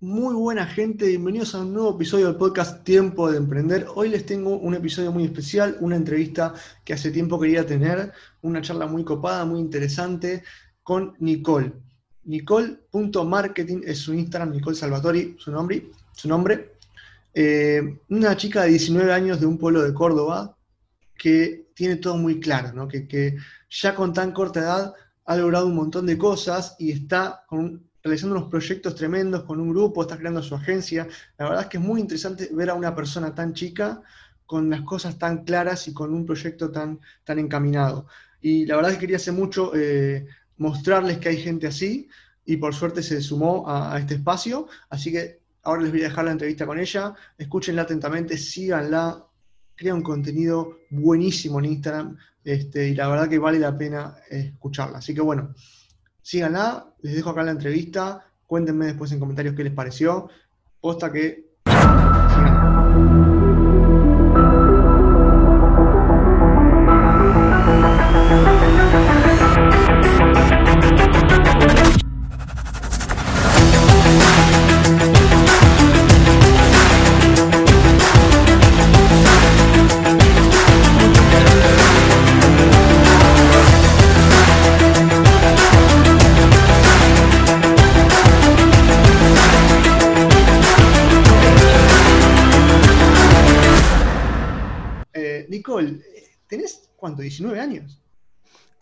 Muy buena gente, bienvenidos a un nuevo episodio del podcast Tiempo de Emprender. Hoy les tengo un episodio muy especial, una entrevista que hace tiempo quería tener, una charla muy copada, muy interesante con Nicole. Nicole.marketing es su Instagram, Nicole Salvatori, su nombre. Su nombre. Eh, una chica de 19 años de un pueblo de Córdoba que tiene todo muy claro, ¿no? que, que ya con tan corta edad ha logrado un montón de cosas y está con realizando unos proyectos tremendos con un grupo, está creando su agencia. La verdad es que es muy interesante ver a una persona tan chica con las cosas tan claras y con un proyecto tan, tan encaminado. Y la verdad es que quería hace mucho eh, mostrarles que hay gente así y por suerte se sumó a, este espacio. Así que ahora les voy a dejar la entrevista con ella. Escúchenla atentamente, síganla, crea un contenido buenísimo en Instagram este, y la verdad que vale la pena escucharla. Así que bueno, síganla, les dejo acá la entrevista, cuéntenme después en comentarios qué les pareció. Posta que...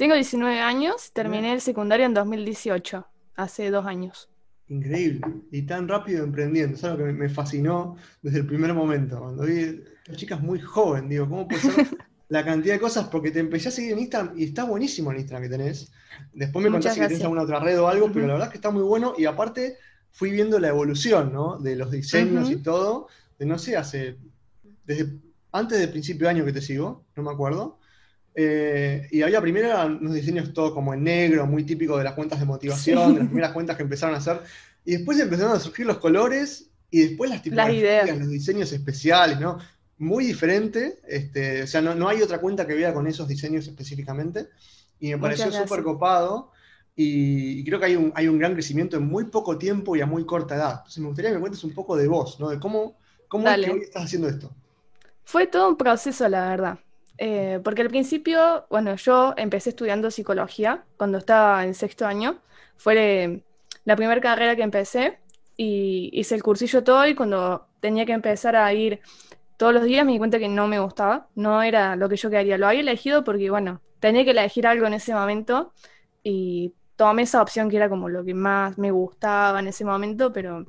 Tengo 19 años, terminé el secundario en 2018, hace dos años. Increíble, y tan rápido emprendiendo, es algo que me fascinó desde el primer momento, cuando vi a chicas muy joven, digo, ¿cómo puede ser la cantidad de cosas? Porque te empecé a seguir en Instagram y está buenísimo el Instagram que tenés. Después me contás si tenés alguna otra red o algo, pero la verdad es que está muy bueno y aparte fui viendo la evolución, ¿no? De los diseños y todo, de no sé, hace, desde antes del principio de año que te sigo, no me acuerdo. Eh, y había primero unos diseños todo como en negro, muy típico de las cuentas de motivación, de las primeras cuentas que empezaron a hacer. Y después empezaron a surgir los colores y después las tipografías, los diseños especiales, ¿no? Muy diferente. Este, o sea, no, hay otra cuenta que vea con esos diseños específicamente. Y me pareció súper copado. Y, creo que hay un, hay un gran crecimiento en muy poco tiempo y a muy corta edad. Entonces me gustaría que me cuentes un poco de vos, ¿no? De cómo, cómo es que hoy estás haciendo esto. Fue todo un proceso, la verdad. Eh, porque al principio, bueno, yo empecé estudiando psicología cuando estaba en sexto año. Fue la primera carrera que empecé y hice el cursillo todo y cuando tenía que empezar a ir todos los días me di cuenta que no me gustaba, no era lo que yo quería. Lo había elegido porque, bueno, tenía que elegir algo en ese momento y tomé esa opción que era como lo que más me gustaba en ese momento, pero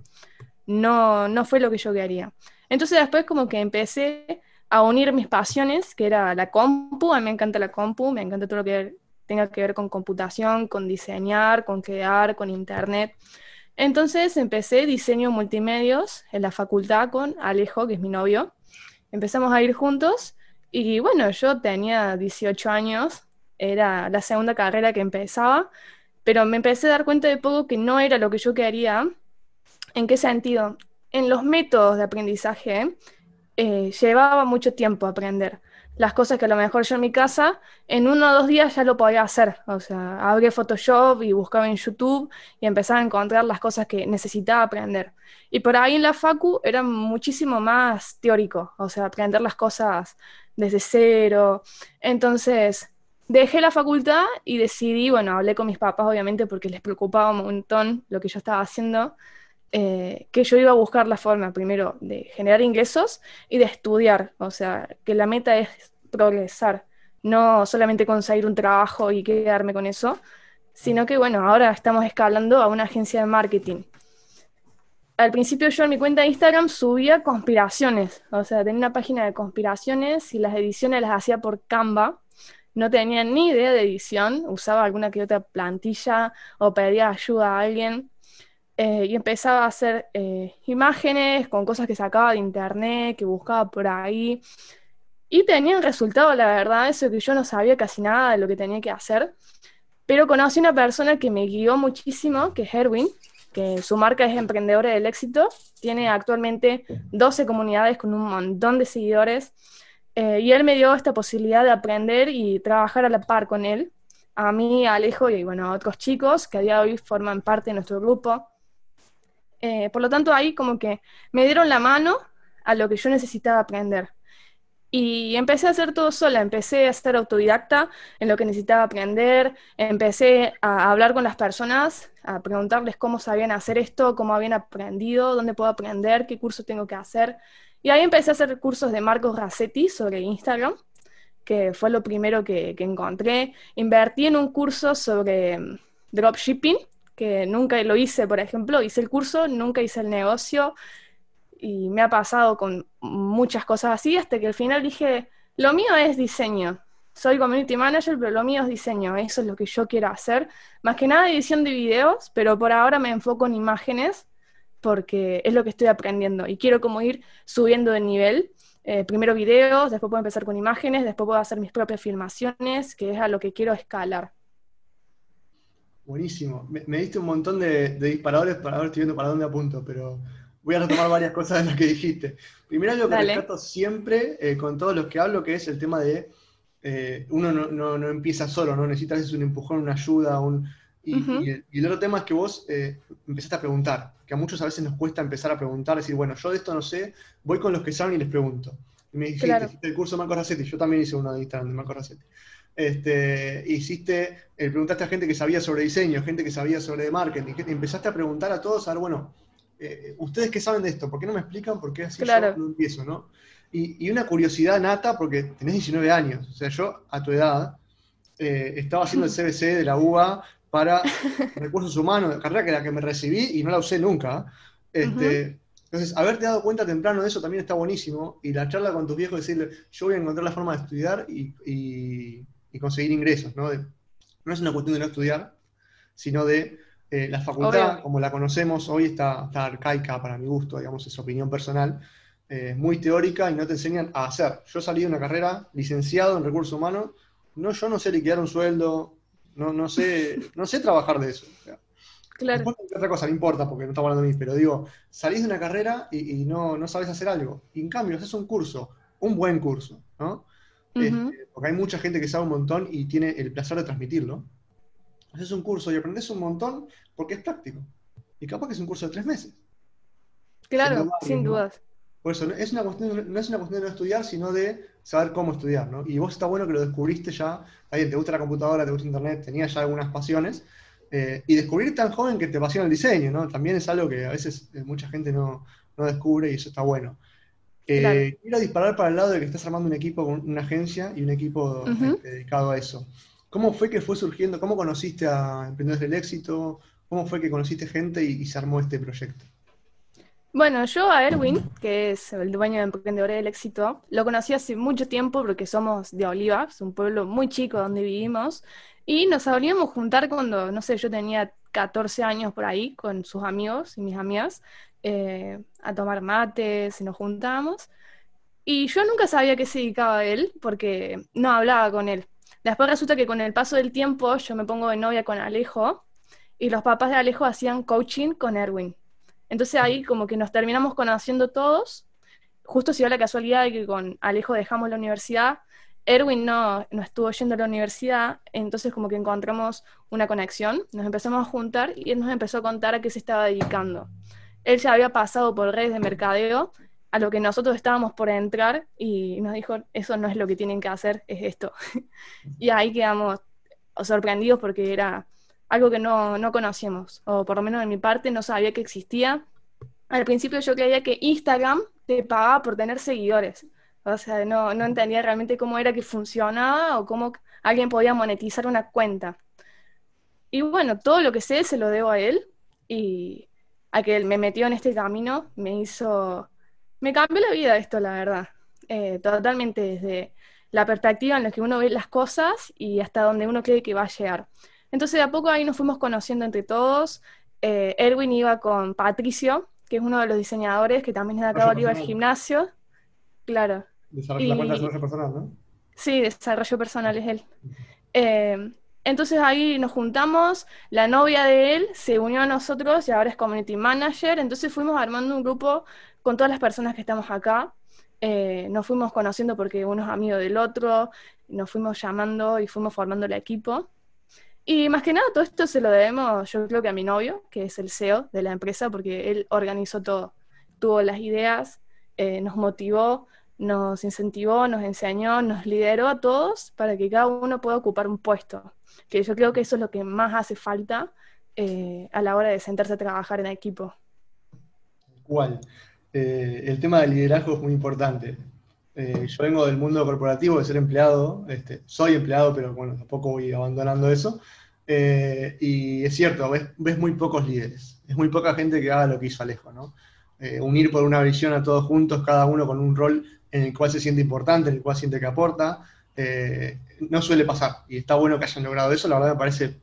no, no fue lo que yo quería. Entonces después como que empecé a unir mis pasiones, que era la compu, a mí me encanta la compu, me encanta todo lo que tenga que ver con computación, con diseñar, con crear, con internet. Entonces empecé diseño multimedios en la facultad con Alejo, que es mi novio. Empezamos a ir juntos y bueno, yo tenía 18 años, era la segunda carrera que empezaba, pero me empecé a dar cuenta de poco que no era lo que yo quería. ¿En qué sentido? En los métodos de aprendizaje, eh, llevaba mucho tiempo aprender. Las cosas que a lo mejor yo en mi casa, en uno o dos días ya lo podía hacer. O sea, abrí Photoshop y buscaba en YouTube y empezaba a encontrar las cosas que necesitaba aprender. Y por ahí en la Facu era muchísimo más teórico, o sea, aprender las cosas desde cero. Entonces, dejé la facultad y decidí, bueno, hablé con mis papás obviamente porque les preocupaba un montón lo que yo estaba haciendo eh, que yo iba a buscar la forma primero de generar ingresos y de estudiar, o sea, que la meta es progresar, no solamente conseguir un trabajo y quedarme con eso, sino que bueno, ahora estamos escalando a una agencia de marketing. Al principio yo en mi cuenta de Instagram subía conspiraciones, o sea, tenía una página de conspiraciones y las ediciones las hacía por Canva. No tenía ni idea de edición, usaba alguna que otra plantilla o pedía ayuda a alguien eh, y empezaba a hacer eh, imágenes con cosas que sacaba de internet, que buscaba por ahí. Y tenía un resultado, la verdad, eso que yo no sabía casi nada de lo que tenía que hacer. Pero conocí una persona que me guió muchísimo, que es Erwin, que su marca es Emprendedora del Éxito. Tiene actualmente 12 comunidades con un montón de seguidores. Eh, y él me dio esta posibilidad de aprender y trabajar a la par con él. A mí, a Alejo y bueno, a otros chicos que a día de hoy forman parte de nuestro grupo. Eh, por lo tanto, ahí como que me dieron la mano a lo que yo necesitaba aprender. Y empecé a hacer todo sola, empecé a ser autodidacta en lo que necesitaba aprender, empecé a hablar con las personas, a preguntarles cómo sabían hacer esto, cómo habían aprendido, dónde puedo aprender, qué curso tengo que hacer. Y ahí empecé a hacer cursos de Marcos Rassetti sobre Instagram, que fue lo primero que, que encontré. Invertí en un curso sobre mm, dropshipping, que nunca lo hice, por ejemplo, hice el curso, nunca hice el negocio y me ha pasado con muchas cosas así, hasta que al final dije, lo mío es diseño. Soy community manager, pero lo mío es diseño, eso es lo que yo quiero hacer. Más que nada edición de videos, pero por ahora me enfoco en imágenes porque es lo que estoy aprendiendo y quiero como ir subiendo de nivel. Eh, primero videos, después puedo empezar con imágenes, después puedo hacer mis propias filmaciones, que es a lo que quiero escalar. Buenísimo. Me, diste un montón de, disparadores para ver, estoy viendo para dónde apunto, pero voy a retomar varias cosas de las que dijiste. Primero, lo que rescato siempre eh, con todos los que hablo, que es el tema de eh, uno no, empieza solo, ¿no? Necesitas un empujón, una ayuda, un... Y, el, otro tema es que vos eh, empezaste a preguntar, que a muchos a veces nos cuesta empezar a preguntar, decir, bueno, yo de esto no sé, voy con los que saben y les pregunto. Y me dijiste, el curso de Marco Racetti, yo también hice uno de Instagram de Marco Racetti. Este, hiciste, preguntaste a gente que sabía sobre diseño, gente que sabía sobre marketing, empezaste a preguntar a todos, a ver, bueno, eh, ¿ustedes qué saben de esto? ¿Por qué no me explican? ¿Por qué así yo no empiezo, no? Y, una curiosidad nata, porque tenés 19 años. O sea, yo a tu edad eh, estaba haciendo el CBC de la UBA para recursos humanos, carrera que la que me recibí y no la usé nunca. Este, entonces, haberte dado cuenta temprano de eso también está buenísimo. Y la charla con tus viejos, decirle, yo voy a encontrar la forma de estudiar y, conseguir ingresos, ¿no? no es una cuestión de no estudiar, sino de eh, la facultad, como la conocemos hoy, está, arcaica para mi gusto, digamos, es opinión personal, eh, muy teórica y no te enseñan a hacer. Yo salí de una carrera licenciado en recursos humanos, no, yo no sé liquidar un sueldo, no, no, sé, no sé trabajar de eso. claro. otra cosa, no importa porque no estamos hablando de mí, pero digo, salís de una carrera y, no, no, sabes hacer algo. Y en cambio, haces un curso, un buen curso, ¿no? Este, porque hay mucha gente que sabe un montón y tiene el placer de transmitirlo haces un curso y aprendes un montón porque es práctico. Y capaz que es un curso de tres meses. Claro, sin dudas. Por eso, no es, una cuestión, no es una cuestión de no estudiar, sino de saber cómo estudiar, ¿no? Y vos está bueno que lo descubriste ya, alguien te gusta la computadora, te gusta internet, tenías ya algunas pasiones, eh, y descubrir tan joven que te apasiona el diseño, ¿no? También es algo que a veces eh, mucha gente no, descubre y eso está bueno. Eh, quiero disparar para el lado de que estás armando un equipo con una agencia y un equipo este, dedicado a eso. ¿Cómo fue que fue surgiendo? ¿Cómo conociste a Emprendedores del Éxito? ¿Cómo fue que conociste gente y, se armó este proyecto? Bueno, yo a Erwin, que es el dueño de Emprendedores del Éxito, lo conocí hace mucho tiempo porque somos de Olivas, un pueblo muy chico donde vivimos, y nos solíamos juntar cuando, no sé, yo tenía 14 años por ahí con sus amigos y mis amigas, eh, a tomar mates y nos juntábamos. Y yo nunca sabía qué se dedicaba a él porque no hablaba con él. Después resulta que con el paso del tiempo yo me pongo de novia con Alejo y los papás de Alejo hacían coaching con Erwin. Entonces ahí como que nos terminamos conociendo todos. Justo se dio la casualidad de que con Alejo dejamos la universidad. Erwin no, no estuvo yendo a la universidad, entonces como que encontramos una conexión, nos empezamos a juntar y él nos empezó a contar a qué se estaba dedicando. Él ya había pasado por redes de mercadeo a lo que nosotros estábamos por entrar y nos dijo, eso no es lo que tienen que hacer, es esto. y ahí quedamos sorprendidos porque era algo que no, no conocíamos, o por lo menos de mi parte no sabía que existía. Al principio yo creía que Instagram te pagaba por tener seguidores. O sea, no, no entendía realmente cómo era que funcionaba o cómo alguien podía monetizar una cuenta. Y bueno, todo lo que sé se lo debo a él y a que me metió en este camino, me hizo me cambió la vida esto, la verdad. Eh, totalmente desde la perspectiva en la que uno ve las cosas y hasta donde uno cree que va a llegar. Entonces, de a poco ahí nos fuimos conociendo entre todos. Eh, Erwin iba con Patricio, que es uno de los diseñadores, que también es de acá de Gimnasio. Claro. Desarrollo, la desarrollo personal, ¿no? Sí, desarrollo personal es él. Eh, entonces ahí nos juntamos, la novia de él se unió a nosotros y ahora es community manager, entonces fuimos armando un grupo con todas las personas que estamos acá. Eh, nos fuimos conociendo porque uno es amigo del otro, nos fuimos llamando y fuimos formando el equipo. Y más que nada todo esto se lo debemos, yo creo que a mi novio, que es el CEO de la empresa, porque él organizó todo, tuvo las ideas, eh, nos motivó, nos incentivó, nos enseñó, nos lideró a todos para que cada uno pueda ocupar un puesto, que yo creo que eso es lo que más hace falta eh, a la hora de sentarse a trabajar en equipo. ¿Cuál? Eh, el tema del liderazgo es muy importante. Eh, yo vengo del mundo corporativo, de ser empleado, este, soy empleado, pero bueno, tampoco voy abandonando eso. y es cierto, ves, ves, muy pocos líderes, es muy poca gente que haga lo que hizo Alejo, ¿no? unir por una visión a todos juntos, cada uno con un rol en el cual se siente importante, en el cual siente que aporta, no suele pasar. Y está bueno que hayan logrado eso, la verdad me parece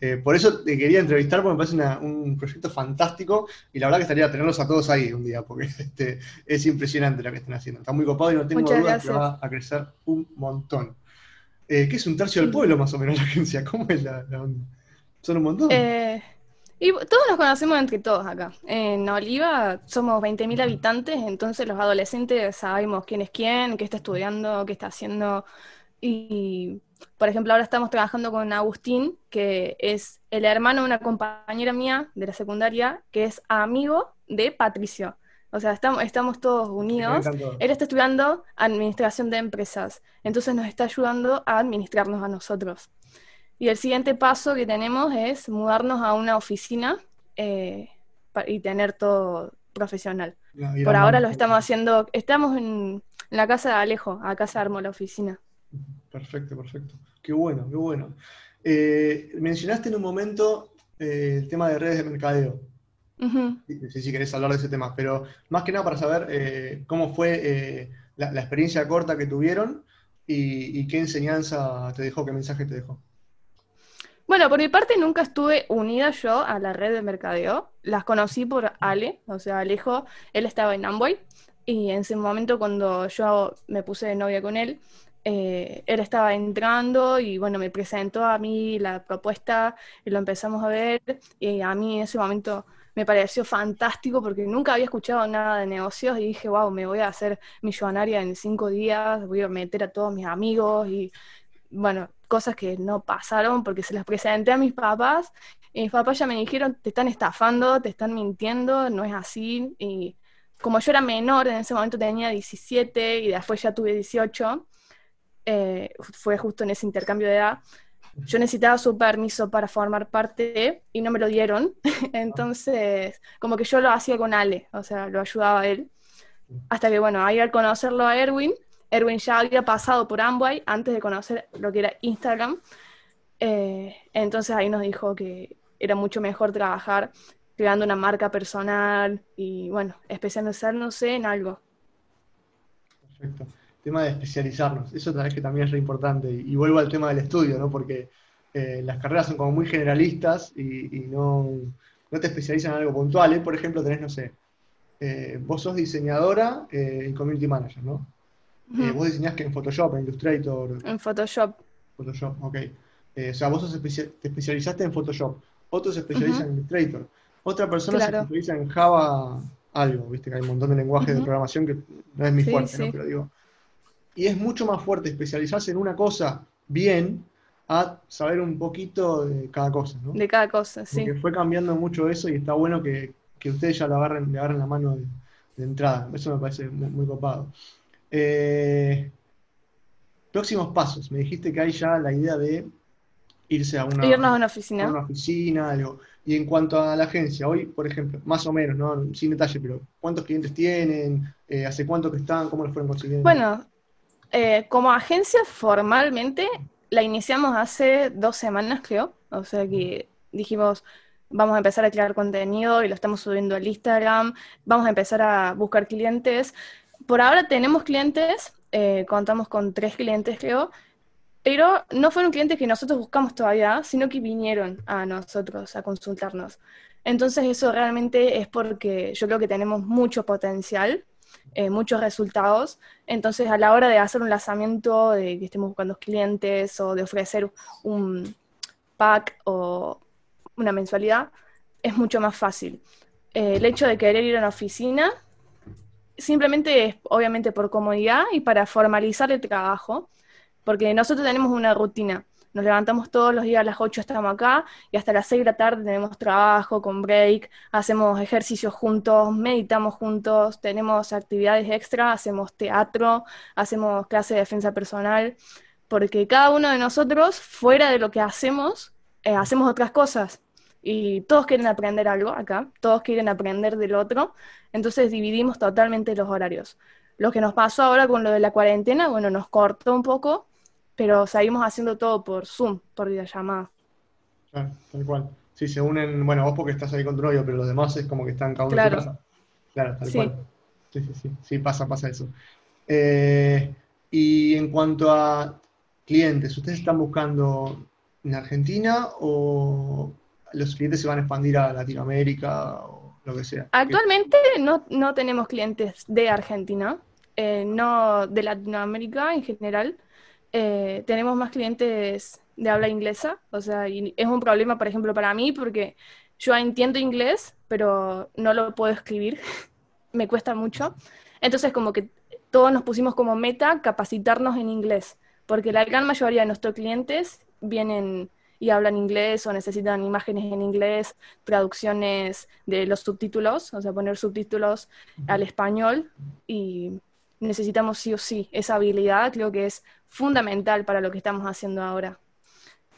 eh, por eso te quería entrevistar porque me parece un proyecto fantástico y la verdad que estaría tenerlos a todos ahí un día porque este, es impresionante lo que están haciendo. Está muy copado y no tengo duda que va a crecer un montón. Eh, ¿Qué es un tercio del pueblo más o menos la agencia? ¿Cómo es la, onda? Son un montón. Eh, y todos nos conocemos entre todos acá. En Oliva somos 20.000 habitantes, entonces los adolescentes sabemos quién es quién, qué está estudiando, qué está haciendo. Y por ejemplo, ahora estamos trabajando con Agustín, que es el hermano de una compañera mía de la secundaria, que es amigo de Patricio. O sea, estamos, estamos todos unidos. Él está estudiando administración de empresas, entonces nos está ayudando a administrarnos a nosotros. Y el siguiente paso que tenemos es mudarnos a una oficina eh, y tener todo profesional. Por ahora lo estamos haciendo, estamos en, la casa de Alejo, acá se armó la oficina. Perfecto, perfecto. Qué bueno, qué bueno. Eh, mencionaste en un momento eh, el tema de redes de mercadeo. No sé si querés hablar de ese tema, pero más que nada para saber cómo fue la, experiencia corta que tuvieron y, qué enseñanza te dejó, qué mensaje te dejó. Bueno, por mi parte nunca estuve unida yo a la red de mercadeo. Las conocí por Ale, o sea, Alejo, él estaba en Amboy y en ese momento cuando yo me puse de novia con él, eh, él estaba entrando y bueno, me presentó a mí la propuesta y lo empezamos a ver y a mí en ese momento me pareció fantástico porque nunca había escuchado nada de negocios y dije, wow, me voy a hacer millonaria en cinco días, voy a meter a todos mis amigos y bueno, cosas que no pasaron porque se las presenté a mis papás y mis papás ya me dijeron, te están estafando, te están mintiendo, no es así y como yo era menor, en ese momento tenía 17 y después ya tuve 18, eh, fue justo en ese intercambio de edad, yo necesitaba su permiso para formar parte y no me lo dieron. Entonces, como que yo lo hacía con Ale, o sea, lo ayudaba a él. Hasta que, bueno, ahí al conocerlo a Erwin, Erwin ya había pasado por Amway antes de conocer lo que era Instagram. Eh, entonces ahí nos dijo que era mucho mejor trabajar creando una marca personal y, bueno, especializarnos en algo. Perfecto tema de especializarnos. Eso que también es re importante. Y, vuelvo al tema del estudio, ¿no? Porque eh, las carreras son como muy generalistas y, no, no, te especializan en algo puntual. ¿eh? Por ejemplo, tenés, no sé, vos sos diseñadora y community manager, ¿no? Vos diseñás que en Photoshop, en Illustrator. En Photoshop. Photoshop, ok. o sea, vos te especializaste en Photoshop. Otros se especializan en Illustrator. Otra persona se especializa en Java algo, viste que hay un montón de lenguajes de programación que no es mi fuerte, ¿no? Pero digo, y es mucho más fuerte especializarse en una cosa bien a saber un poquito de cada cosa, ¿no? De cada cosa, sí. Porque fue cambiando mucho eso y está bueno que, ustedes ya lo agarren, le agarren la mano de, entrada. Eso me parece muy, copado. Eh, próximos pasos. Me dijiste que hay ya la idea de irse a una, Irnos a una oficina. A una oficina, algo. Y en cuanto a la agencia, hoy, por ejemplo, más o menos, ¿no? sin detalle, pero ¿cuántos clientes tienen? Eh, ¿Hace cuánto que están? ¿Cómo los fueron consiguiendo? Bueno, eh, como agencia formalmente la iniciamos hace dos semanas, creo. O sea que dijimos, vamos a empezar a crear contenido y lo estamos subiendo al Instagram, vamos a empezar a buscar clientes. Por ahora tenemos clientes, eh, contamos con tres clientes, creo, pero no fueron clientes que nosotros buscamos todavía, sino que vinieron a nosotros a consultarnos. Entonces eso realmente es porque yo creo que tenemos mucho potencial eh, muchos resultados. Entonces, a la hora de hacer un lanzamiento, de que estemos buscando clientes o de ofrecer un pack o una mensualidad, es mucho más fácil. Eh, el hecho de querer ir a una oficina simplemente es obviamente por comodidad y para formalizar el trabajo, porque nosotros tenemos una rutina. Nos levantamos todos los días a las 8 estamos acá y hasta las 6 de la tarde tenemos trabajo con break, hacemos ejercicios juntos, meditamos juntos, tenemos actividades extra, hacemos teatro, hacemos clase de defensa personal, porque cada uno de nosotros, fuera de lo que hacemos, eh, hacemos otras cosas y todos quieren aprender algo acá, todos quieren aprender del otro, entonces dividimos totalmente los horarios. Lo que nos pasó ahora con lo de la cuarentena, bueno, nos cortó un poco, pero seguimos haciendo todo por Zoom, por videollamada. Claro, tal cual. Sí, se unen, bueno, vos porque estás ahí con tu novio, pero los demás es como que están cada uno en su casa. Claro, tal cual. Sí, sí, sí, sí, pasa, pasa eso. Eh, y en cuanto a clientes, ¿ustedes están buscando en Argentina o los clientes se van a expandir a Latinoamérica o lo que sea? Actualmente no, no tenemos clientes de Argentina, eh, no de Latinoamérica en general. Eh, tenemos más clientes de habla inglesa, o sea, es un problema, por ejemplo, para mí porque yo entiendo inglés, pero no lo puedo escribir, me cuesta mucho. Entonces, como que todos nos pusimos como meta capacitarnos en inglés, porque la gran mayoría de nuestros clientes vienen y hablan inglés o necesitan imágenes en inglés, traducciones de los subtítulos, o sea, poner subtítulos al español y necesitamos sí o sí esa habilidad, creo que es fundamental para lo que estamos haciendo ahora.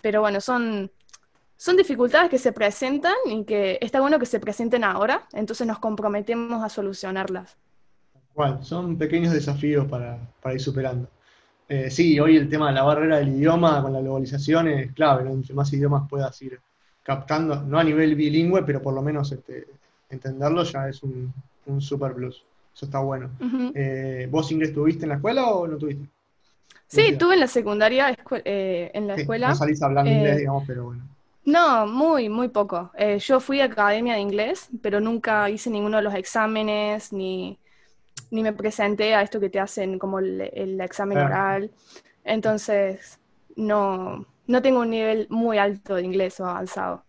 Pero bueno, son, son dificultades que se presentan y que está bueno que se presenten ahora, entonces nos comprometemos a solucionarlas. Bueno, son pequeños desafíos para, para ir superando. Eh, sí, hoy el tema de la barrera del idioma con la globalización es clave, ¿no? Entre más idiomas puedas ir captando, no a nivel bilingüe, pero por lo menos este, entenderlo ya es un, super plus. Eso está bueno. Eh, ¿Vos inglés tuviste en la escuela o no tuviste? Sí, tuve en la secundaria, eh, en la escuela. No salís hablando inglés, digamos, pero bueno. No, muy, muy poco. yo fui a academia de inglés, pero nunca hice ninguno de los exámenes, ni, ni me presenté a esto que te hacen como el, examen oral. Entonces, no, no tengo un nivel muy alto de inglés o avanzado.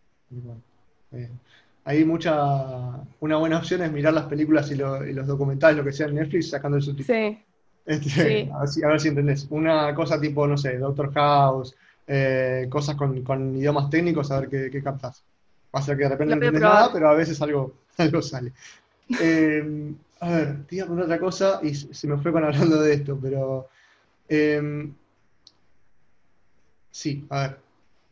hay mucha, una buena opción es mirar las películas y, los documentales, lo que sea en Netflix, sacando el subtítulo. Sí. Este, a, ver si, a, ver si, entendés. Una cosa tipo, no sé, Doctor House, eh, cosas con, idiomas técnicos, a ver qué, qué captas. Va a ser que de repente no entiendes nada, pero a veces algo, algo sale. Eh, a ver, te iba a otra cosa y se me fue con hablando de esto, pero. Em, sí, a ver.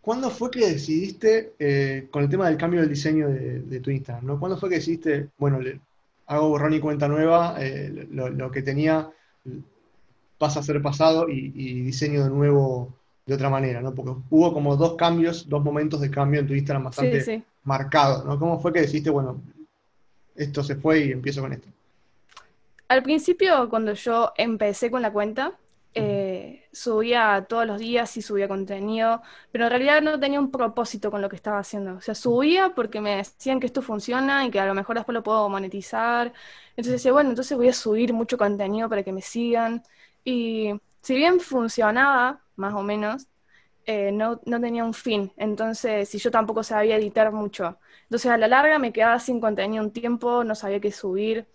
¿Cuándo fue que decidiste, eh, con el tema del cambio del diseño de, tu Instagram, ¿no? ¿Cuándo fue que decidiste, bueno, le, hago borrón y cuenta nueva, eh, lo, que tenía pasa a ser pasado y, diseño de nuevo de otra manera, ¿no? Porque hubo como dos cambios, dos momentos de cambio en tu Instagram bastante marcados, ¿no? ¿Cómo fue que decidiste, bueno, esto se fue y empiezo con esto? Al principio, cuando yo empecé con la cuenta, eh, subía todos los días y subía contenido, pero en realidad no tenía un propósito con lo que estaba haciendo. O sea, subía porque me decían que esto funciona y que a lo mejor después lo puedo monetizar. Entonces decía, bueno, entonces voy a subir mucho contenido para que me sigan. Y si bien funcionaba, más o menos, eh, no, no, tenía un fin. Entonces, si yo tampoco sabía editar mucho. Entonces, a la larga me quedaba sin contenido un tiempo, no sabía qué subir.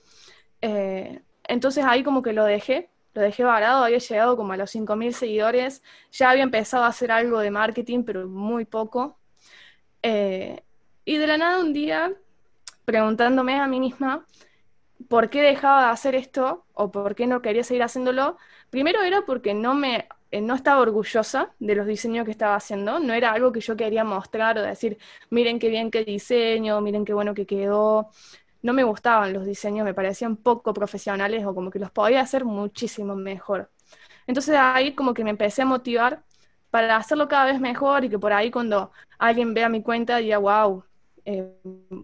Eh, entonces ahí como que lo dejé, lo dejé varado, había llegado como a los 5.000 seguidores, ya había empezado a hacer algo de marketing, pero muy poco. Eh, y de la nada un día, preguntándome a mí misma por qué dejaba de hacer esto o por qué no quería seguir haciéndolo, primero era porque no me eh, no estaba orgullosa de los diseños que estaba haciendo, no era algo que yo quería mostrar o decir, miren qué bien que diseño, miren qué bueno que quedó, no me gustaban los diseños, me parecían poco profesionales o como que los podía hacer muchísimo mejor. Entonces ahí como que me empecé a motivar para hacerlo cada vez mejor y que por ahí cuando alguien vea mi cuenta diga, wow, eh,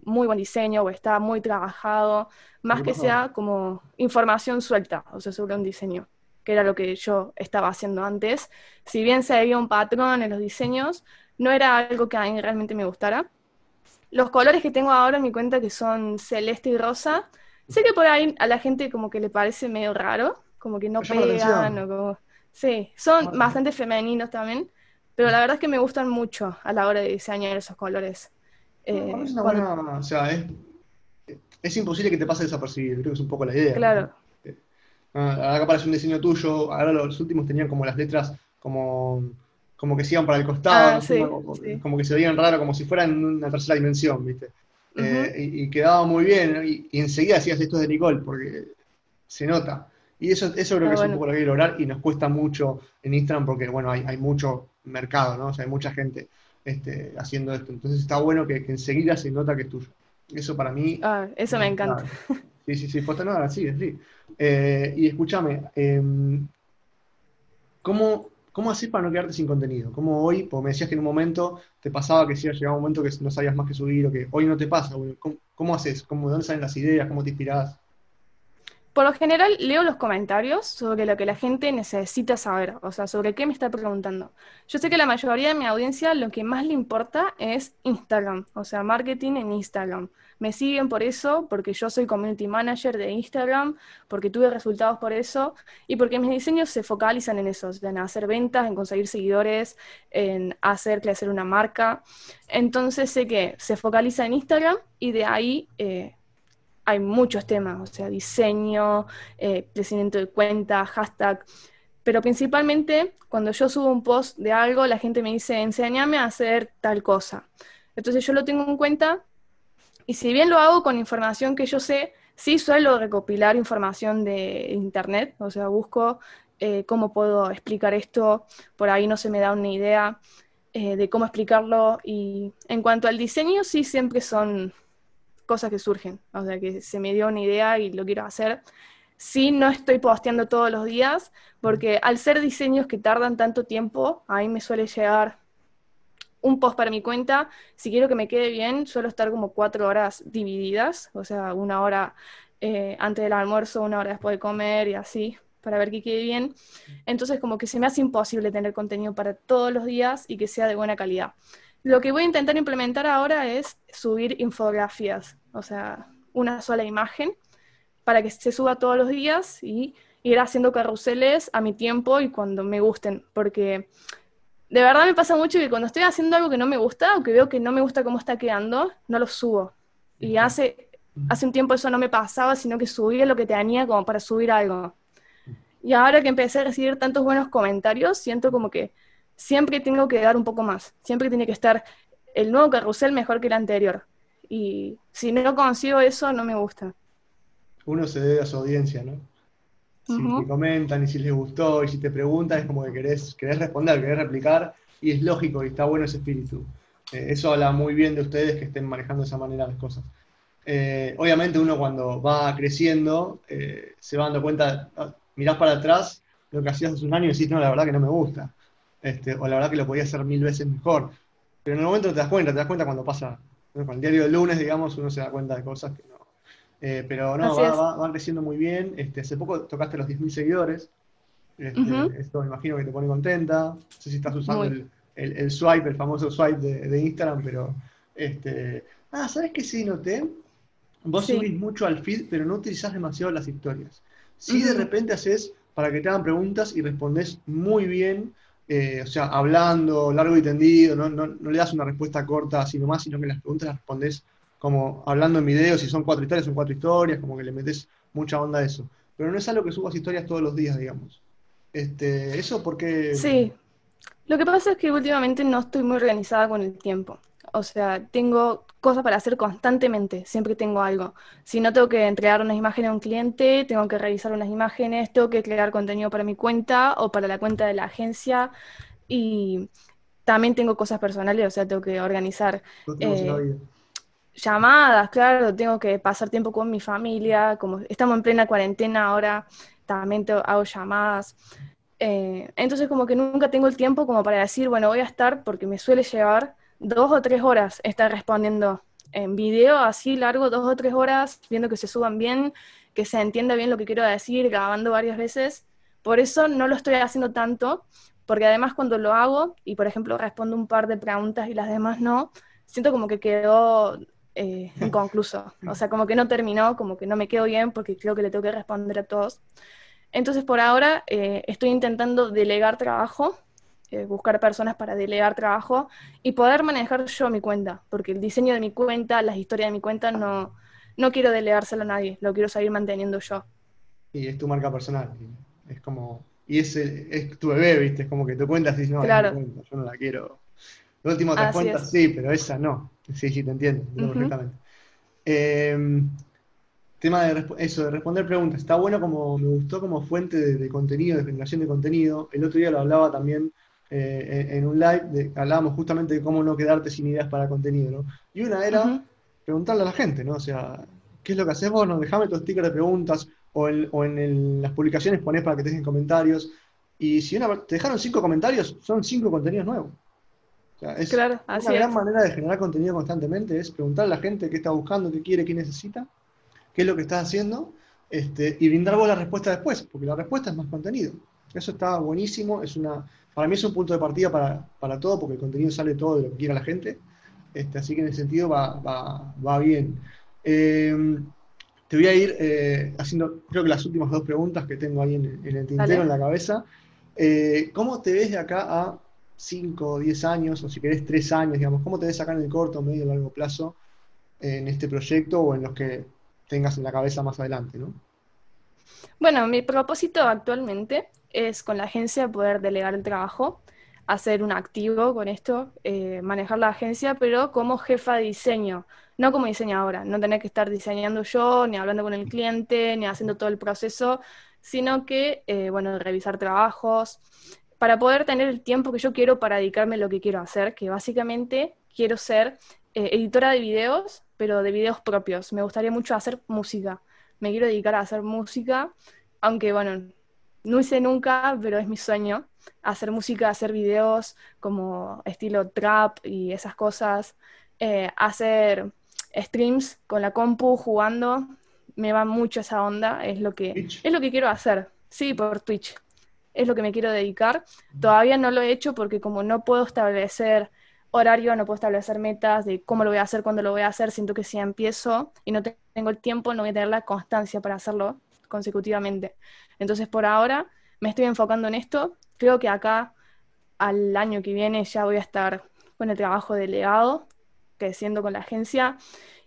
muy buen diseño o está muy trabajado, más que sea como información suelta, o sea, sobre un diseño, que era lo que yo estaba haciendo antes. Si bien se veía un patrón en los diseños, no era algo que a mí realmente me gustara, los colores que tengo ahora en mi cuenta, que son celeste y rosa, sé que por ahí a la gente como que le parece medio raro, como que no pegan o como... Sí, son bastante femeninos también, pero la verdad es que me gustan mucho a la hora de diseñar esos colores. Eh, es una buena, o sea, es, imposible que te pase desapercibido, creo que es un poco la idea. Claro. Ahora que aparece un diseño tuyo, ahora los últimos tenían como las letras como como que se iban para el costado, Ah, sí, como, sí. como que se veían raro, como si fueran en una tercera dimensión, ¿viste? Eh, y, y quedaba muy bien, ¿no? y, y enseguida decías esto es de Nicole, porque se nota. Y eso, eso creo Ah, que es un poco lo que hay que lograr y nos cuesta mucho en Instagram porque, bueno, hay, hay mucho mercado, ¿no? O sea, hay mucha gente este, haciendo esto. Entonces está bueno que, que enseguida se nota que es tuyo. Eso para mí Ah, eso me encanta. Sí, sí, sí, posta nada, sí, sí. Eh, y escúchame, em, ¿cómo, ¿cómo haces para no quedarte sin contenido? ¿Cómo hoy, porque me decías que en un momento te pasaba que si llegaba un momento que no sabías más que subir o que hoy no te pasa? ¿Cómo, cómo haces? ¿Cómo, ¿De dónde salen las ideas? ¿Cómo te inspirás? Por lo general leo los comentarios sobre lo que la gente necesita saber, o sea, sobre qué me está preguntando. Yo sé que la mayoría de mi audiencia lo que más le importa es Instagram, o sea, marketing en Instagram. Me siguen por eso, porque yo soy community manager de Instagram, porque tuve resultados por eso y porque mis diseños se focalizan en eso, en hacer ventas, en conseguir seguidores, en hacer crecer una marca. Entonces sé que se focaliza en Instagram y de ahí... eh, hay muchos temas, o sea, diseño, eh, crecimiento de cuenta, hashtag, pero principalmente cuando yo subo un post de algo, la gente me dice, enséñame a hacer tal cosa. Entonces yo lo tengo en cuenta y si bien lo hago con información que yo sé, sí suelo recopilar información de internet, o sea, busco eh, cómo puedo explicar esto, por ahí no se me da una idea eh, de cómo explicarlo y en cuanto al diseño, sí siempre son cosas que surgen, o sea, que se me dio una idea y lo quiero hacer. Sí, no estoy posteando todos los días, porque al ser diseños que tardan tanto tiempo, a mí me suele llegar un post para mi cuenta. Si quiero que me quede bien, suelo estar como cuatro horas divididas, o sea, una hora eh, antes del almuerzo, una hora después de comer y así, para ver que quede bien. Entonces, como que se me hace imposible tener contenido para todos los días y que sea de buena calidad. Lo que voy a intentar implementar ahora es subir infografías, o sea, una sola imagen para que se suba todos los días y ir haciendo carruseles a mi tiempo y cuando me gusten, porque de verdad me pasa mucho que cuando estoy haciendo algo que no me gusta o que veo que no me gusta cómo está quedando, no lo subo. Y hace, hace un tiempo eso no me pasaba, sino que subía lo que tenía como para subir algo. Y ahora que empecé a recibir tantos buenos comentarios, siento como que siempre tengo que dar un poco más. Siempre tiene que estar el nuevo carrusel mejor que el anterior. Y si no consigo eso, no me gusta. Uno se debe a su audiencia, ¿no? Si te comentan y si les gustó y si te preguntan, es como que querés, querés responder, querés replicar y es lógico y está bueno ese espíritu. Eh, eso habla muy bien de ustedes que estén manejando de esa manera las cosas. Eh, obviamente uno cuando va creciendo eh, se va dando cuenta, ah, mirás para atrás lo que hacías hace un año y decís, no, la verdad que no me gusta. Este, o la verdad que lo podía hacer mil veces mejor. Pero en el momento te das cuenta, te das cuenta cuando pasa, ¿no? con el diario del lunes, digamos, uno se da cuenta de cosas que no. Eh, pero no, Así va, es. va- va creciendo muy bien. Este, hace poco tocaste los 10.000 seguidores. Este. Esto me imagino que te pone contenta. No sé si estás usando el, el- el swipe, el famoso swipe de, de Instagram, pero. Este, ah, ¿sabes qué sí noté? Vos Sí. subís mucho al feed, pero no utilizás demasiado las historias. Si de Ujú. repente haces para que te hagan preguntas y respondés muy bien, eh, o sea, hablando largo y tendido, no, no, no le das una respuesta corta así nomás, sino que las preguntas las respondés como hablando en videos, si son cuatro historias, son cuatro historias, como que le metes mucha onda a eso. Pero no es algo que subas historias todos los días, digamos. Este, eso porque... Sí, lo que pasa es que últimamente no estoy muy organizada con el tiempo. O sea, tengo cosas para hacer constantemente, siempre tengo algo. Si no tengo que entregar unas imágenes a un cliente, tengo que revisar unas imágenes, tengo que crear contenido para mi cuenta o para la cuenta de la agencia. Y también tengo cosas personales, o sea, tengo que organizar eh, llamadas, claro, tengo que pasar tiempo con mi familia, como estamos en plena cuarentena ahora, también te- hago llamadas. Eh, entonces como que nunca tengo el tiempo como para decir, bueno, voy a estar, porque me suele llevar dos o tres horas estar respondiendo en video así largo, dos o tres horas, viendo que se suban bien, que se entienda bien lo que quiero decir, grabando varias veces. Por eso no lo estoy haciendo tanto, porque además cuando lo hago y por ejemplo respondo un par de preguntas y las demás no, siento como que quedó eh, inconcluso. O sea, como que no terminó, como que no me quedo bien porque creo que le tengo que responder a todos. Entonces, por ahora eh, estoy intentando delegar trabajo, eh, buscar personas para delegar trabajo y poder manejar yo mi cuenta, porque el diseño de mi cuenta, las historias de mi cuenta, no, no quiero delegárselo a nadie, lo quiero seguir manteniendo yo. Y es tu marca personal. Es como y es, es tu bebé, ¿viste? Es como que te cuentas y dices, no, Claro. no yo no la quiero. Lo último te Así cuentas, es. sí, pero esa no. Sí, sí, te entiendo, perfectamente. Eh, tema de eso, de responder preguntas. Está bueno como, me gustó como fuente de, de contenido, de generación de contenido. El otro día lo hablaba también eh, en, un live, de- hablábamos justamente de cómo no quedarte sin ideas para contenido, ¿no? Y una era preguntarle a la gente, ¿no? O sea, ¿qué es lo que haces vos? No, dejame tu sticker de preguntas o en, o en el- las publicaciones ponés para que te dejen comentarios. Y si una- te dejaron cinco comentarios, son cinco contenidos nuevos. O sea, es Claro, así una gran es. manera de generar contenido constantemente, es preguntarle a la gente qué está buscando, qué quiere, qué necesita, qué es lo que estás haciendo, este, y brindar vos la respuesta después, porque la respuesta es más contenido. Eso está buenísimo, es una, para mí es un punto de partida para, para todo, porque el contenido sale todo de lo que quiera la gente. Este, así que en ese sentido va, va, va bien. Eh, te voy a ir eh, haciendo, creo que las últimas dos preguntas que tengo ahí en, en el tintero, Dale. en la cabeza. Eh, ¿cómo te ves de acá a 5 o 10 años, o si querés 3 años, digamos? ¿Cómo te ves acá en el corto, medio largo plazo en este proyecto o en los que tengas en la cabeza más adelante, ¿no? Bueno, mi propósito actualmente es con la agencia poder delegar el trabajo, hacer un activo con esto, eh, manejar la agencia, pero como jefa de diseño, no como diseñadora, no tener que estar diseñando yo, ni hablando con el cliente, ni haciendo todo el proceso, sino que, eh, bueno, revisar trabajos, para poder tener el tiempo que yo quiero para dedicarme a lo que quiero hacer, que básicamente quiero ser eh, editora de videos, pero de videos propios. Me gustaría mucho hacer música. Me quiero dedicar a hacer música, aunque bueno, no hice nunca, pero es mi sueño, hacer música, hacer videos como estilo trap y esas cosas, eh, hacer streams con la compu jugando, me va mucho esa onda, es lo que, Twitch. es lo que quiero hacer, sí, por Twitch, es lo que me quiero dedicar. Todavía no lo he hecho porque como no puedo establecer horario, no puedo establecer metas de cómo lo voy a hacer, cuándo lo voy a hacer, siento que si empiezo y no te- tengo el tiempo, no voy a tener la constancia para hacerlo consecutivamente. Entonces, por ahora me estoy enfocando en esto. Creo que acá al año que viene ya voy a estar con el trabajo delegado, creciendo con la agencia.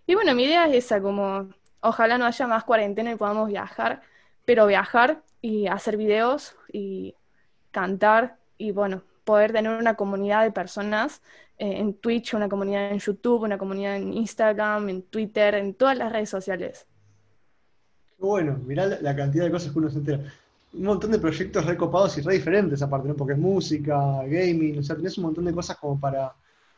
Y bueno, mi idea es esa, como ojalá no haya más cuarentena y podamos viajar, pero viajar y hacer videos y cantar y bueno, poder tener una comunidad de personas eh, en Twitch, una comunidad en YouTube, una comunidad en Instagram, en Twitter, en todas las redes sociales. Qué bueno, mirá la, la cantidad de cosas que uno se entera. Un montón de proyectos recopados y re diferentes aparte, ¿no? Porque es música, gaming, o sea, tenés un montón de cosas como para...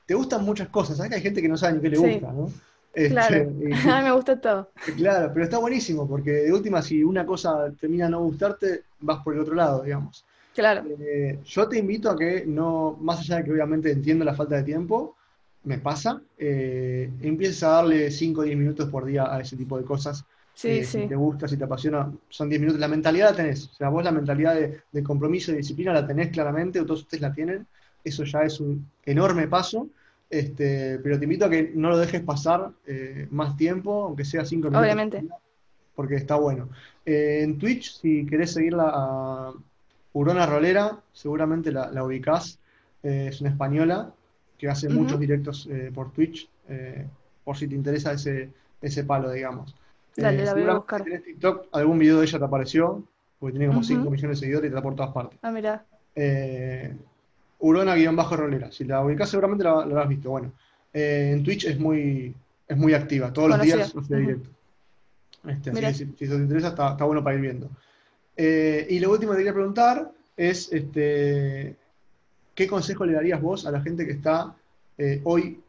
Te gustan muchas cosas, ¿sabes que hay gente que no sabe ni qué le Sí. gusta, ¿no? Este, Claro, y- a mí me gusta todo. Claro, pero está buenísimo, porque de última, si una cosa termina no gustarte, vas por el otro lado, digamos. Claro, Eh, yo te invito a que no, más allá de que obviamente entiendo la falta de tiempo, me pasa, eh, empieces a darle 5 o 10 minutos por día a ese tipo de cosas. sí, Eh, Si te gusta, si te apasiona, son 10 minutos. La mentalidad la tenés, o sea, vos la mentalidad de, de compromiso y disciplina la tenés claramente, o todos ustedes la tienen, eso ya es un enorme paso. Este, pero te invito a que no lo dejes pasar eh, más tiempo, aunque sea 5 minutos. Obviamente. Porque está bueno. En Twitch, si querés seguirla a Urona Rolera, seguramente la, la ubicás. Eh, es una española que hace muchos directos eh, por Twitch, eh, por si te interesa ese, ese palo, digamos. Dale, la voy a buscar. si tenés TikTok, algún video de ella te apareció, porque tiene como Ujú. 5 millones de seguidores y está por todas partes. Ah, mira, Eh, Urona-rolera. Si la ubicás seguramente la, la habrás visto. Bueno, en Twitch es muy, es muy activa. Todos los días hace Ujú. directo. Este, así que si, si te interesa, está, está bueno para ir viendo. Eh, y lo último que quería preguntar es, este, ¿qué consejo le darías vos a la gente que está eh, hoy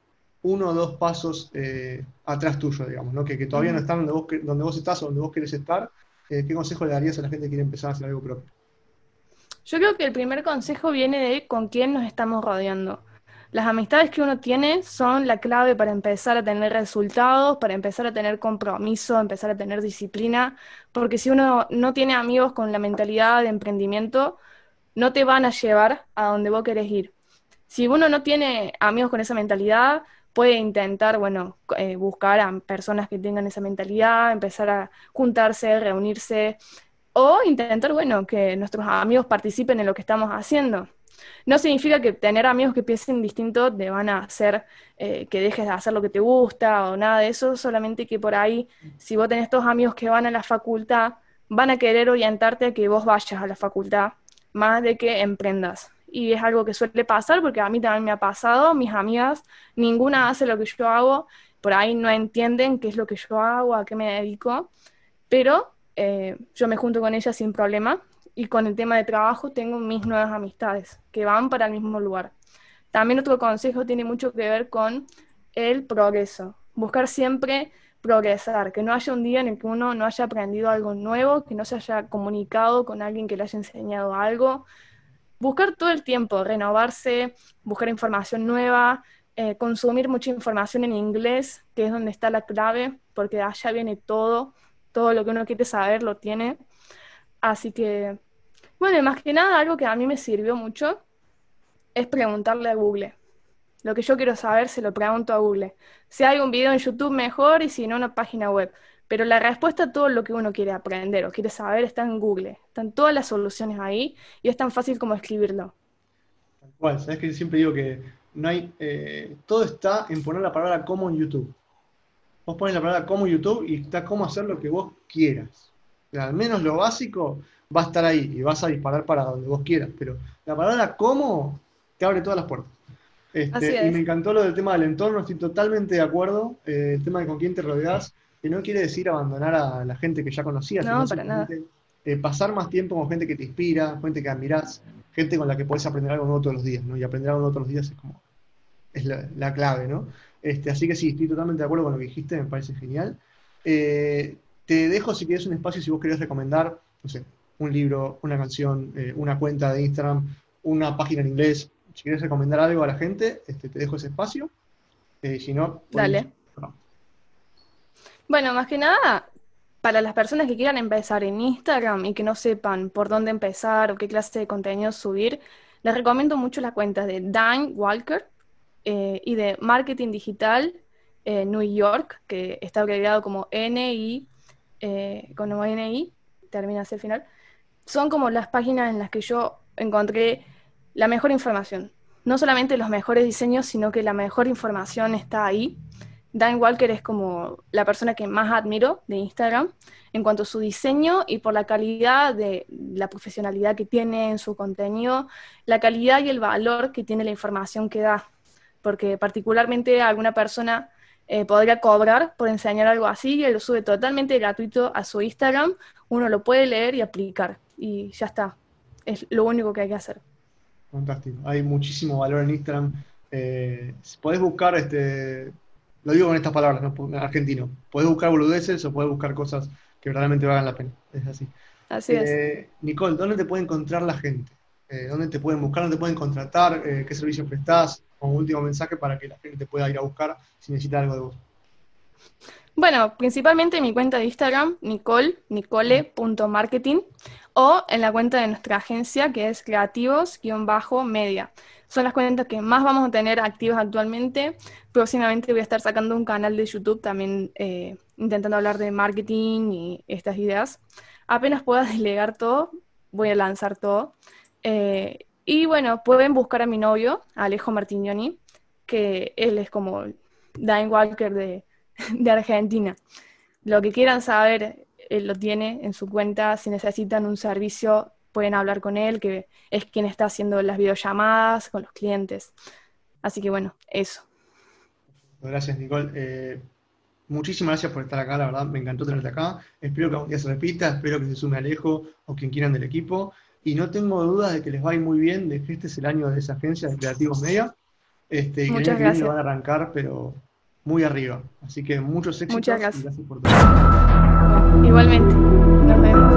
uno o dos pasos eh, atrás tuyo, digamos, ¿no? Que, que todavía no están donde vos, donde vos estás o donde vos querés estar? ¿qué consejo le darías a la gente que quiere empezar a hacer algo propio? Yo creo que el primer consejo viene de con quién nos estamos rodeando. Las amistades que uno tiene son la clave para empezar a tener resultados, para empezar a tener compromiso, empezar a tener disciplina, porque si uno no tiene amigos con la mentalidad de emprendimiento, no te van a llevar a donde vos querés ir. Si uno no tiene amigos con esa mentalidad, puede intentar, bueno, eh, buscar a personas que tengan esa mentalidad, empezar a juntarse, reunirse, o intentar, bueno, que nuestros amigos participen en lo que estamos haciendo. No significa que tener amigos que piensen distinto te van a hacer eh, que dejes de hacer lo que te gusta o nada de eso, solamente que por ahí, si vos tenés estos amigos que van a la facultad, van a querer orientarte a que vos vayas a la facultad más de que emprendas. Y es algo que suele pasar porque a mí también me ha pasado, mis amigas, ninguna hace lo que yo hago, por ahí no entienden qué es lo que yo hago, a qué me dedico, pero eh, yo me junto con ellas sin problema y con el tema de trabajo tengo mis nuevas amistades que van para el mismo lugar. También otro consejo tiene mucho que ver con el progreso. Buscar siempre progresar, que no haya un día en el que uno no haya aprendido algo nuevo, que no se haya comunicado con alguien que le haya enseñado algo. Buscar todo el tiempo, renovarse, buscar información nueva, eh, consumir mucha información en inglés, que es donde está la clave, porque de allá viene todo, todo lo que uno quiere saber lo tiene. Así que, bueno, más que nada, algo que a mí me sirvió mucho es preguntarle a Google. Lo que yo quiero saber se lo pregunto a Google. Si hay un video en YouTube mejor y si no una página web. Pero la respuesta a todo lo que uno quiere aprender o quiere saber está en Google. Están todas las soluciones ahí y es tan fácil como escribirlo. Cual, sabes que siempre digo que no hay, eh, todo está en poner la palabra como en YouTube. Vos pones la palabra como en YouTube y está cómo hacer lo que vos quieras. Al menos lo básico va a estar ahí y vas a disparar para donde vos quieras. Pero la palabra cómo te abre todas las puertas. Este, y me encantó lo del tema del entorno, estoy totalmente de acuerdo. Eh, el tema de con quién te rodeas, que no quiere decir abandonar a la gente que ya conocías, no, para nada. Eh, pasar más tiempo con gente que te inspira, gente que admirás, gente con la que puedes aprender algo nuevo todos los días, ¿no? Y aprender algo nuevo todos los días es como, es la, clave, ¿no? Este, así que sí, estoy totalmente de acuerdo con lo que dijiste, me parece genial. Eh, te dejo si quieres un espacio, si vos querés recomendar, no sé, un libro, una canción, una cuenta de Instagram, una página en inglés, si quieres recomendar algo a la gente, este, te dejo ese espacio. Eh, si no, dale. Bueno, más que nada, para las personas que quieran empezar en Instagram y que no sepan por dónde empezar o qué clase de contenido subir, les recomiendo mucho las cuentas de Dan Walker eh, y de Marketing Digital eh, New York, que está abreviado como NI, como NI, termina hacia el final. Son como las páginas en las que yo encontré la mejor información. No solamente los mejores diseños, sino que la mejor información está ahí. Dan Walker es como la persona que más admiro de Instagram en cuanto a su diseño y por la calidad de la profesionalidad que tiene en su contenido, la calidad y el valor que tiene la información que da. Porque particularmente alguna persona eh, podría cobrar por enseñar algo así y él lo sube totalmente gratuito a su Instagram. Uno lo puede leer y aplicar y ya está. Es lo único que hay que hacer. Fantástico. Hay muchísimo valor en Instagram. Eh, podés buscar, este, lo digo con estas palabras, ¿no? argentino. Podés buscar boludeces o podés buscar cosas que verdaderamente valgan la pena. Es así. Así es. Eh, Nicole, ¿dónde te puede encontrar la gente? Eh, ¿Dónde te pueden buscar? ¿Dónde te pueden contratar? Eh, ¿Qué servicio prestás? Como último mensaje para que la gente te pueda ir a buscar si necesita algo de vos. Bueno, principalmente en mi cuenta de Instagram, nicole, nicole.marketing, o en la cuenta de nuestra agencia, que es creativos-media. Son las cuentas que más vamos a tener activas actualmente. Próximamente voy a estar sacando un canal de YouTube también eh, intentando hablar de marketing y estas ideas. Apenas pueda delegar todo, voy a lanzar todo. Eh, y bueno, pueden buscar a mi novio, Alejo Martignoni, que él es como Dine Walker de, Argentina. Lo que quieran saber, él lo tiene en su cuenta. Si necesitan un servicio, pueden hablar con él, que es quien está haciendo las videollamadas con los clientes. Así que bueno, eso. Gracias, Nicole. Eh, muchísimas gracias por estar acá, la verdad, me encantó tenerte acá. Espero que algún día se repita, espero que se sume Alejo o quien quieran del equipo y no tengo dudas de que les va a ir muy bien, de que este es el año de esa agencia de Creativos Media. Este, Muchas que gracias. van a arrancar, pero muy arriba. Así que muchos éxitos. Muchas gracias. Y gracias por todo. Igualmente. Nos vemos.